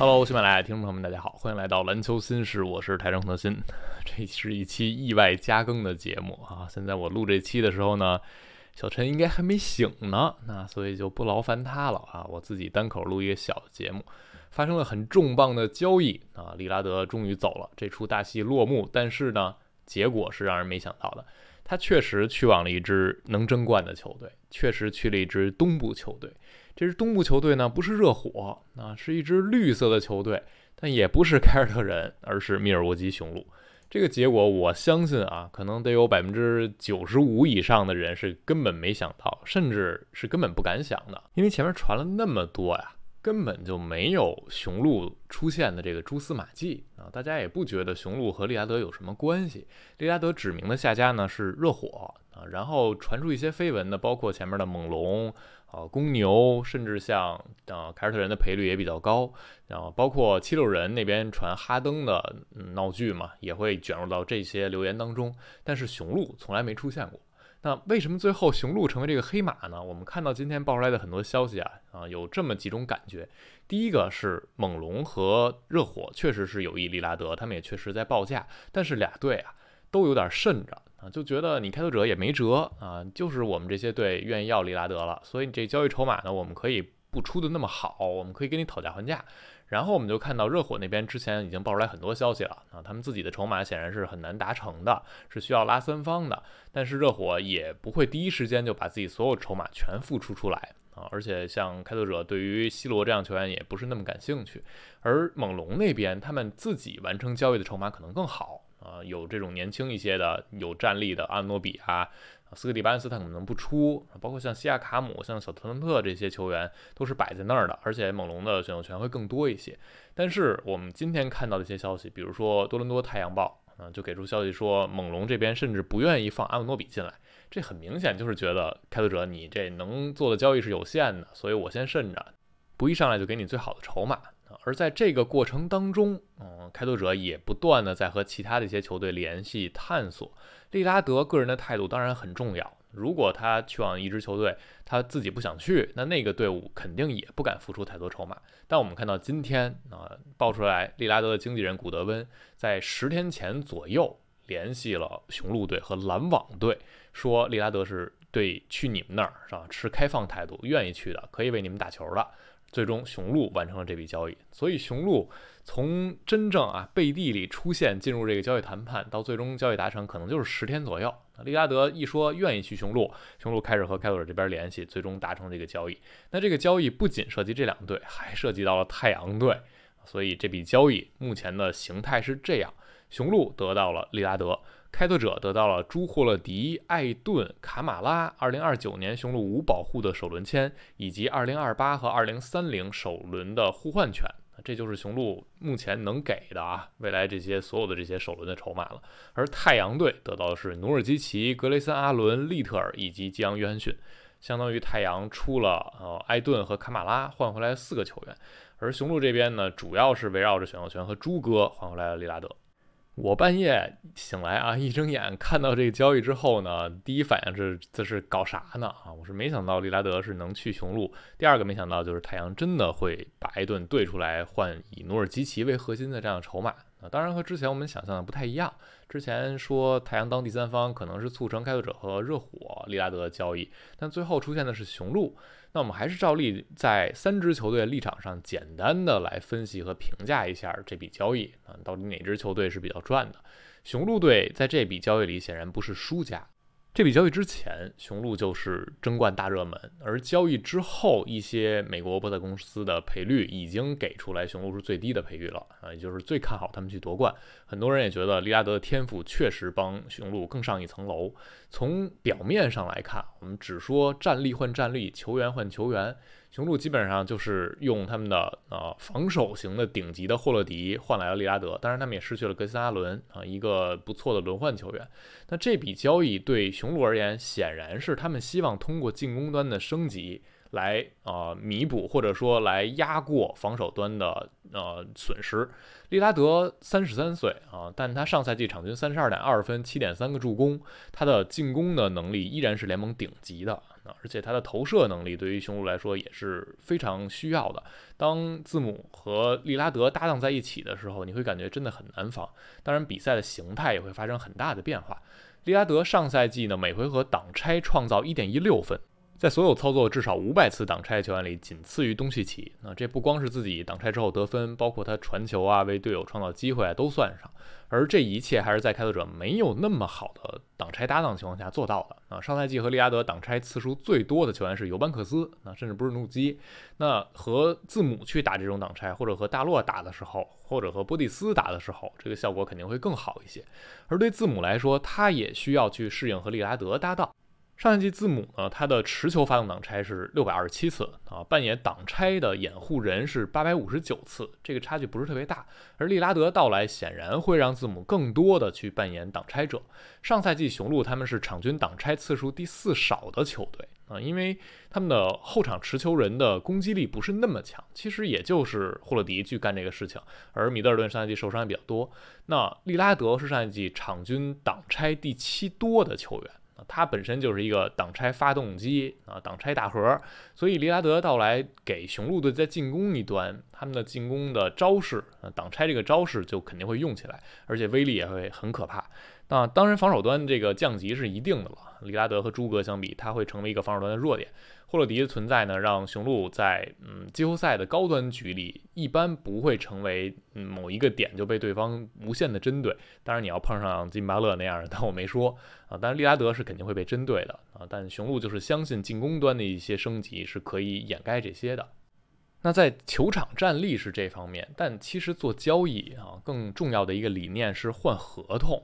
Hello，喜马拉雅听众朋友们，大家好，欢迎来到篮球新事，我是台中特新。这是一期意外加更的节目啊！现在我录这期的时候呢，小陈应该还没醒呢，那所以就不劳烦他了啊！我自己单口录一个小节目。发生了很重磅的交易啊，利拉德终于走了，这出大戏落幕。但是呢，结果是让人没想到的，他确实去往了一支能争冠的球队，确实去了一支东部球队。这支东部球队呢，不是热火啊，是一支绿色的球队，但也不是凯尔特人，而是密尔沃基雄鹿。这个结果，我相信啊，可能得有百分之九十五以上的人是根本没想到，甚至是根本不敢想的，因为前面传了那么多呀，根本就没有雄鹿出现的这个蛛丝马迹啊，大家也不觉得雄鹿和利拉德有什么关系。利拉德指明的下家呢是热火啊，然后传出一些绯闻的，包括前面的猛龙。啊，公牛，甚至像啊凯尔特人的赔率也比较高，然后包括七六人那边传哈登的闹剧嘛，也会卷入到这些留言当中。但是雄鹿从来没出现过。那为什么最后雄鹿成为这个黑马呢？我们看到今天爆出来的很多消息啊，啊有这么几种感觉。第一个是猛龙和热火确实是有意利拉德，他们也确实在报价，但是俩队啊都有点慎着。啊，就觉得你开拓者也没辙啊，就是我们这些队愿意要利拉德了，所以你这交易筹码呢，我们可以不出的那么好，我们可以跟你讨价还价。然后我们就看到热火那边之前已经爆出来很多消息了啊，他们自己的筹码显然是很难达成的，是需要拉三方的。但是热火也不会第一时间就把自己所有筹码全付出出来啊，而且像开拓者对于西罗这样球员也不是那么感兴趣，而猛龙那边他们自己完成交易的筹码可能更好。啊，有这种年轻一些的、有战力的阿诺比啊，斯科蒂巴恩斯他可能不出，包括像西亚卡姆、像小特伦特这些球员都是摆在那儿的，而且猛龙的选秀权会更多一些。但是我们今天看到的一些消息，比如说多伦多太阳报啊，就给出消息说，猛龙这边甚至不愿意放阿诺比进来，这很明显就是觉得开拓者你这能做的交易是有限的，所以我先慎着，不一上来就给你最好的筹码。而在这个过程当中，嗯，开拓者也不断的在和其他的一些球队联系探索。利拉德个人的态度当然很重要，如果他去往一支球队，他自己不想去，那那个队伍肯定也不敢付出太多筹码。但我们看到今天啊，爆出来利拉德的经纪人古德温在十天前左右联系了雄鹿队和篮网队，说利拉德是对去你们那儿是吧，持开放态度，愿意去的，可以为你们打球的。最终，雄鹿完成了这笔交易。所以，雄鹿从真正啊背地里出现，进入这个交易谈判，到最终交易达成，可能就是十天左右。利拉德一说愿意去雄鹿，雄鹿开始和开拓者这边联系，最终达成这个交易。那这个交易不仅涉及这两队，还涉及到了太阳队。所以，这笔交易目前的形态是这样：雄鹿得到了利拉德。开拓者得到了朱霍勒迪、艾顿、卡马拉，二零二九年雄鹿无保护的首轮签，以及二零二八和二零三零首轮的互换权。这就是雄鹿目前能给的啊，未来这些所有的这些首轮的筹码了。而太阳队得到的是努尔基奇、格雷森阿伦、利特尔以及吉昂约翰逊，相当于太阳出了呃艾顿和卡马拉换回来四个球员。而雄鹿这边呢，主要是围绕着选秀权和朱哥换回来了利拉德。我半夜醒来啊，一睁眼看到这个交易之后呢，第一反应是这是搞啥呢啊？我是没想到利拉德是能去雄鹿。第二个没想到就是太阳真的会把艾顿兑出来换以努尔基奇为核心的这样的筹码啊。当然和之前我们想象的不太一样。之前说太阳当第三方可能是促成开拓者和热火利拉德的交易，但最后出现的是雄鹿。那我们还是照例在三支球队立场上简单的来分析和评价一下这笔交易啊，到底哪支球队是比较赚的？雄鹿队在这笔交易里显然不是输家。这笔交易之前，雄鹿就是争冠大热门，而交易之后，一些美国博彩公司的赔率已经给出来，雄鹿是最低的赔率了啊，也就是最看好他们去夺冠。很多人也觉得利拉德的天赋确实帮雄鹿更上一层楼。从表面上来看，我们只说战力换战力，球员换球员。雄鹿基本上就是用他们的呃防守型的顶级的霍勒迪换来了利拉德，当然他们也失去了格森阿伦啊，一个不错的轮换球员。那这笔交易对雄鹿而言，显然是他们希望通过进攻端的升级来啊弥补或者说来压过防守端的呃损失。利拉德三十三岁啊，但他上赛季场均三十二点二分，七点三个助攻，他的进攻的能力依然是联盟顶级的。而且他的投射能力对于雄鹿来说也是非常需要的。当字母和利拉德搭档在一起的时候，你会感觉真的很难防。当然，比赛的形态也会发生很大的变化。利拉德上赛季呢，每回合挡拆创造一点一六分。在所有操作至少五百次挡拆球员里，仅次于东契奇。那这不光是自己挡拆之后得分，包括他传球啊，为队友创造机会啊，都算上。而这一切还是在开拓者没有那么好的挡拆搭档情况下做到的。啊，上赛季和利拉德挡拆次数最多的球员是尤班克斯，那甚至不是努基。那和字母去打这种挡拆，或者和大洛打的时候，或者和波蒂斯打的时候，这个效果肯定会更好一些。而对字母来说，他也需要去适应和利拉德搭档。上一季字母呢，他的持球发动挡拆是六百二十七次啊，扮演挡拆的掩护人是八百五十九次，这个差距不是特别大。而利拉德到来显然会让字母更多的去扮演挡拆者。上赛季雄鹿他们是场均挡拆次数第四少的球队啊，因为他们的后场持球人的攻击力不是那么强，其实也就是霍勒迪去干这个事情，而米德尔顿上赛季受伤也比较多。那利拉德是上赛季场均挡拆第七多的球员。它本身就是一个挡拆发动机啊，挡拆大核，所以利拉德到来给雄鹿队在进攻一端，他们的进攻的招式，啊，挡拆这个招式就肯定会用起来，而且威力也会很可怕。那当然，防守端这个降级是一定的了。利拉德和朱格相比，他会成为一个防守端的弱点。霍勒迪的存在呢，让雄鹿在嗯季后赛的高端局里，一般不会成为嗯某一个点就被对方无限的针对。当然，你要碰上金巴勒那样的，但我没说啊。但是利拉德是肯定会被针对的啊。但雄鹿就是相信进攻端的一些升级是可以掩盖这些的。那在球场战力是这方面，但其实做交易啊，更重要的一个理念是换合同。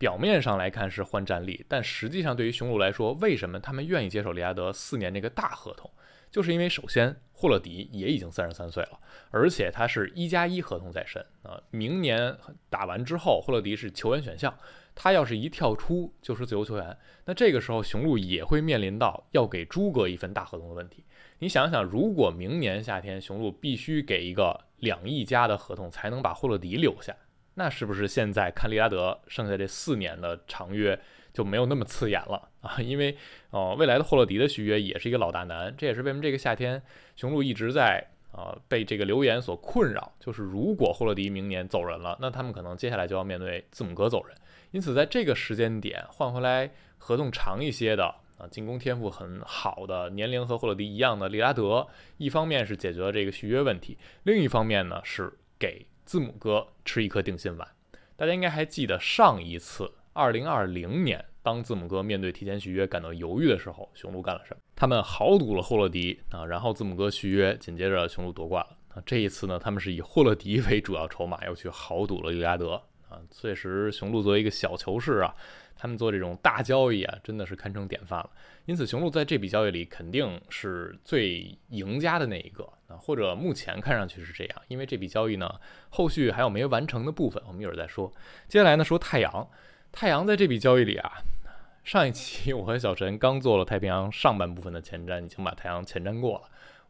表面上来看是换战力，但实际上对于雄鹿来说，为什么他们愿意接手利拉德四年这个大合同？就是因为首先霍勒迪也已经三十三岁了，而且他是一加一合同在身啊。明年打完之后，霍勒迪是球员选项，他要是一跳出就是自由球员，那这个时候雄鹿也会面临到要给诸葛一份大合同的问题。你想想，如果明年夏天雄鹿必须给一个两亿加的合同才能把霍勒迪留下？那是不是现在看利拉德剩下这四年的长约就没有那么刺眼了啊？因为哦，未来的霍勒迪的续约也是一个老大难，这也是为什么这个夏天雄鹿一直在啊被这个流言所困扰。就是如果霍勒迪明年走人了，那他们可能接下来就要面对字母哥走人。因此，在这个时间点换回来合同长一些的啊，进攻天赋很好的年龄和霍勒迪一样的利拉德，一方面是解决了这个续约问题，另一方面呢是给。字母哥吃一颗定心丸，大家应该还记得上一次，二零二零年，当字母哥面对提前续约感到犹豫的时候，雄鹿干了什么？他们豪赌了霍勒迪啊，然后字母哥续约，紧接着雄鹿夺冠了。啊，这一次呢，他们是以霍勒迪为主要筹码，又去豪赌了利拉德啊。确实，雄鹿作为一个小球市啊。他们做这种大交易啊，真的是堪称典范了。因此，雄鹿在这笔交易里肯定是最赢家的那一个啊，或者目前看上去是这样。因为这笔交易呢，后续还有没完成的部分，我们一会儿再说。接下来呢，说太阳。太阳在这笔交易里啊，上一期我和小陈刚做了太平洋上半部分的前瞻，已经把太阳前瞻过了。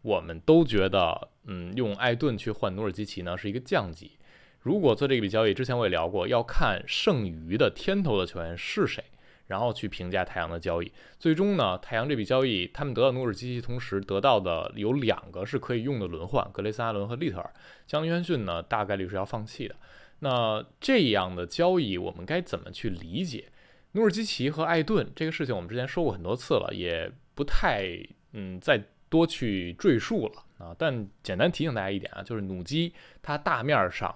我们都觉得，嗯，用艾顿去换努尔基奇呢，是一个降级。如果做这笔交易，之前我也聊过，要看剩余的天头的球员是谁，然后去评价太阳的交易。最终呢，太阳这笔交易，他们得到努尔基奇，同时得到的有两个是可以用的轮换，格雷斯阿伦和利特尔。江约翰逊呢，大概率是要放弃的。那这样的交易，我们该怎么去理解？努尔基奇和艾顿这个事情，我们之前说过很多次了，也不太嗯再多去赘述了啊。但简单提醒大家一点啊，就是努基他大面上。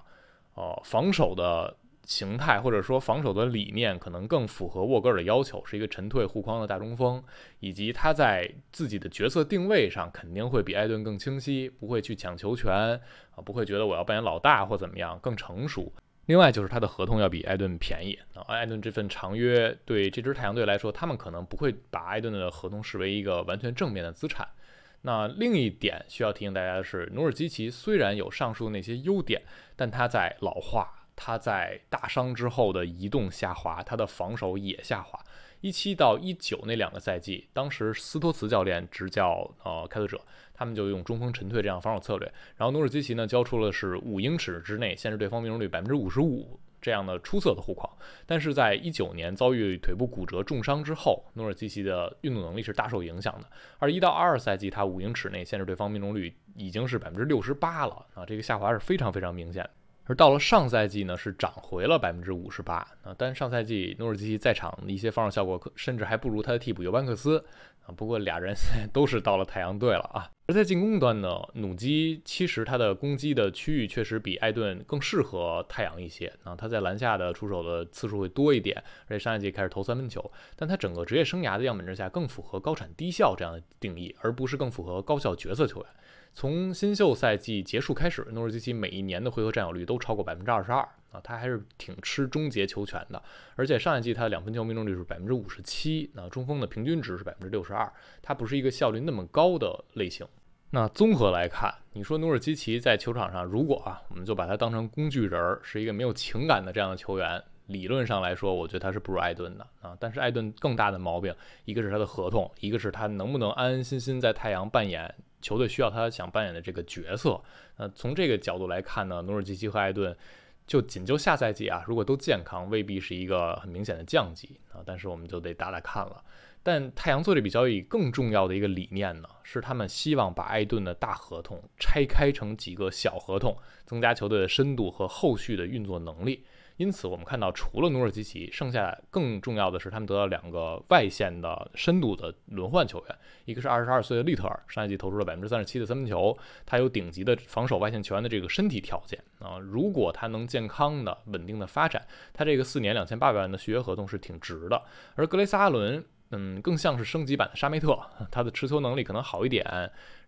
哦，防守的形态或者说防守的理念可能更符合沃格尔的要求，是一个沉退护框的大中锋，以及他在自己的角色定位上肯定会比艾顿更清晰，不会去抢球权啊，不会觉得我要扮演老大或怎么样，更成熟。另外就是他的合同要比艾顿便宜啊，艾顿这份长约对这支太阳队来说，他们可能不会把艾顿的合同视为一个完全正面的资产。那另一点需要提醒大家的是，努尔基奇虽然有上述那些优点，但他在老化，他在大伤之后的移动下滑，他的防守也下滑。一七到一九那两个赛季，当时斯托茨教练执教呃开拓者，他们就用中锋沉退这样防守策略，然后努尔基奇呢交出了是五英尺之内限制对方命中率百分之五十五这样的出色的护框。但是在一九年遭遇腿部骨折重伤之后，诺尔基奇的运动能力是大受影响的。而一到二赛季，他五英尺内限制对方命中率已经是百分之六十八了啊，这个下滑是非常非常明显的。而到了上赛季呢，是涨回了百分之五十八啊。但上赛季努尔基奇在场的一些防守效果，甚至还不如他的替补尤班克斯啊。不过俩人 现在都是到了太阳队了啊。而在进攻端呢，努基其实他的攻击的区域确实比艾顿更适合太阳一些啊。他在篮下的出手的次数会多一点，而且上赛季开始投三分球。但他整个职业生涯的样本之下，更符合高产低效这样的定义，而不是更符合高效角色球员。从新秀赛季结束开始，诺尔基奇每一年的回合占有率都超过百分之二十二啊，他还是挺吃终结球权的。而且上一季他的两分球命中率是百分之五十七，那中锋的平均值是百分之六十二，他不是一个效率那么高的类型。那综合来看，你说努尔基奇在球场上，如果啊，我们就把他当成工具人儿，是一个没有情感的这样的球员，理论上来说，我觉得他是不如艾顿的啊。但是艾顿更大的毛病，一个是他的合同，一个是他能不能安安心心在太阳扮演。球队需要他想扮演的这个角色，那从这个角度来看呢，努尔基奇和艾顿就仅就下赛季啊，如果都健康，未必是一个很明显的降级啊。但是我们就得打打看了。但太阳做这笔交易更重要的一个理念呢，是他们希望把艾顿的大合同拆开成几个小合同，增加球队的深度和后续的运作能力。因此，我们看到除了努尔基奇，剩下更重要的是他们得到两个外线的深度的轮换球员，一个是二十二岁的利特尔，上赛季投出了百分之三十七的三分球，他有顶级的防守外线球员的这个身体条件啊，如果他能健康的、稳定的发展，他这个四年两千八百万的续约合同是挺值的。而格雷斯阿伦。嗯，更像是升级版的沙梅特，他的持球能力可能好一点，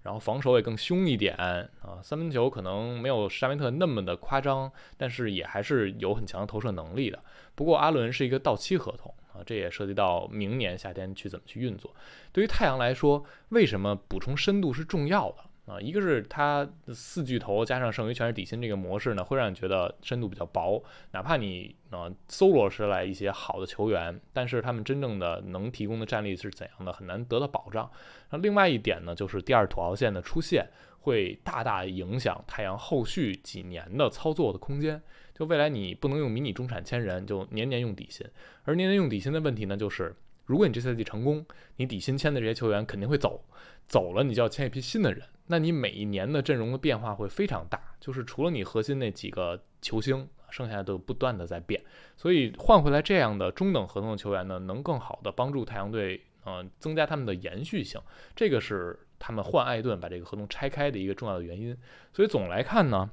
然后防守也更凶一点啊，三分球可能没有沙梅特那么的夸张，但是也还是有很强的投射能力的。不过阿伦是一个到期合同啊，这也涉及到明年夏天去怎么去运作。对于太阳来说，为什么补充深度是重要的？啊，一个是他四巨头加上剩余全是底薪这个模式呢，会让你觉得深度比较薄，哪怕你啊搜罗出来一些好的球员，但是他们真正的能提供的战力是怎样的，很难得到保障。那另外一点呢，就是第二土豪线的出现会大大影响太阳后续几年的操作的空间。就未来你不能用迷你中产签人，就年年用底薪，而年年用底薪的问题呢，就是。如果你这赛季成功，你底薪签的这些球员肯定会走，走了你就要签一批新的人，那你每一年的阵容的变化会非常大，就是除了你核心那几个球星，剩下的都不断的在变，所以换回来这样的中等合同的球员呢，能更好的帮助太阳队，嗯，增加他们的延续性，这个是他们换艾顿把这个合同拆开的一个重要的原因。所以总来看呢，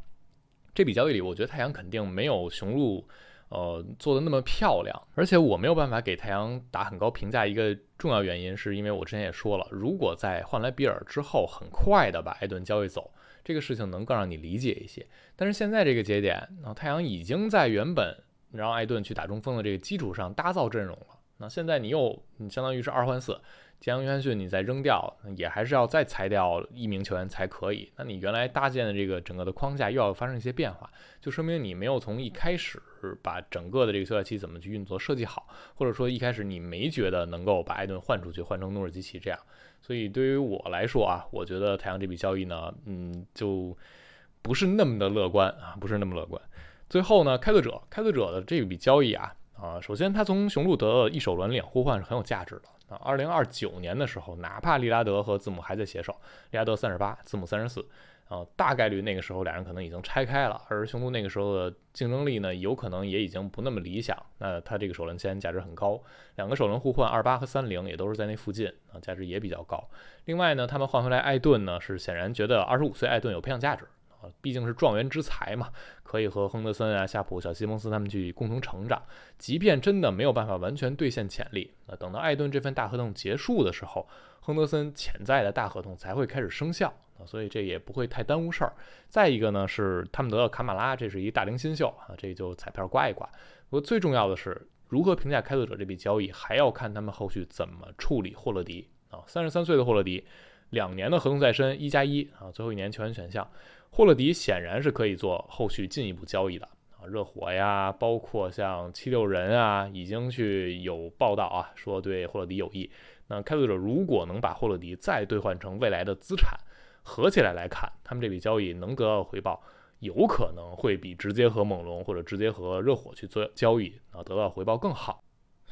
这笔交易里，我觉得太阳肯定没有雄鹿。呃，做的那么漂亮，而且我没有办法给太阳打很高评价。一个重要原因是因为我之前也说了，如果在换来比尔之后，很快的把艾顿交易走，这个事情能更让你理解一些。但是现在这个节点，那太阳已经在原本让艾顿去打中锋的这个基础上搭造阵容了。那现在你又，你相当于是二换四。吉扬约翰逊，你再扔掉，也还是要再裁掉一名球员才可以。那你原来搭建的这个整个的框架又要发生一些变化，就说明你没有从一开始是把整个的这个休赛期怎么去运作设计好，或者说一开始你没觉得能够把艾顿换出去，换成诺尔基奇这样。所以对于我来说啊，我觉得太阳这笔交易呢，嗯，就不是那么的乐观啊，不是那么乐观。最后呢，开拓者，开拓者的这笔交易啊，啊，首先他从雄鹿得了一手轮两互换是很有价值的。啊，二零二九年的时候，哪怕利拉德和字母还在携手，利拉德三十八，字母三十四，啊，大概率那个时候俩人可能已经拆开了。而雄鹿那个时候的竞争力呢，有可能也已经不那么理想。那他这个首轮签价值很高，两个首轮互换二八和三零也都是在那附近啊，价值也比较高。另外呢，他们换回来艾顿呢，是显然觉得二十五岁艾顿有培养价值。毕竟是状元之才嘛，可以和亨德森啊、夏普、小西蒙斯他们去共同成长。即便真的没有办法完全兑现潜力，那等到艾顿这份大合同结束的时候，亨德森潜在的大合同才会开始生效，所以这也不会太耽误事儿。再一个呢，是他们得到卡马拉，这是一大龄新秀啊，这就彩票刮一刮。不过最重要的是，如何评价开拓者这笔交易，还要看他们后续怎么处理霍勒迪啊。三十三岁的霍勒迪，两年的合同在身，一加一啊，最后一年球员选项。霍勒迪显然是可以做后续进一步交易的啊，热火呀，包括像七六人啊，已经去有报道啊，说对霍勒迪有意。那开拓者如果能把霍勒迪再兑换成未来的资产，合起来来看，他们这笔交易能得到回报有可能会比直接和猛龙或者直接和热火去做交易啊得到回报更好。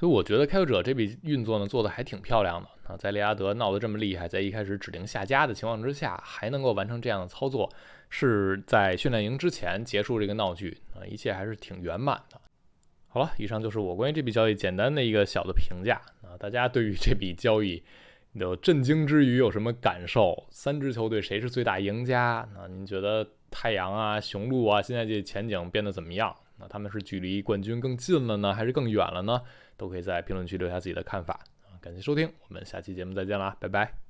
所以我觉得开拓者这笔运作呢做的还挺漂亮的啊，在利拉德闹得这么厉害，在一开始指定下家的情况之下，还能够完成这样的操作，是在训练营之前结束这个闹剧啊，一切还是挺圆满的。好了，以上就是我关于这笔交易简单的一个小的评价啊，大家对于这笔交易有震惊之余有什么感受？三支球队谁是最大赢家？那您觉得太阳啊、雄鹿啊，现在这前景变得怎么样？那他们是距离冠军更近了呢，还是更远了呢？都可以在评论区留下自己的看法啊！感谢收听，我们下期节目再见啦，拜拜。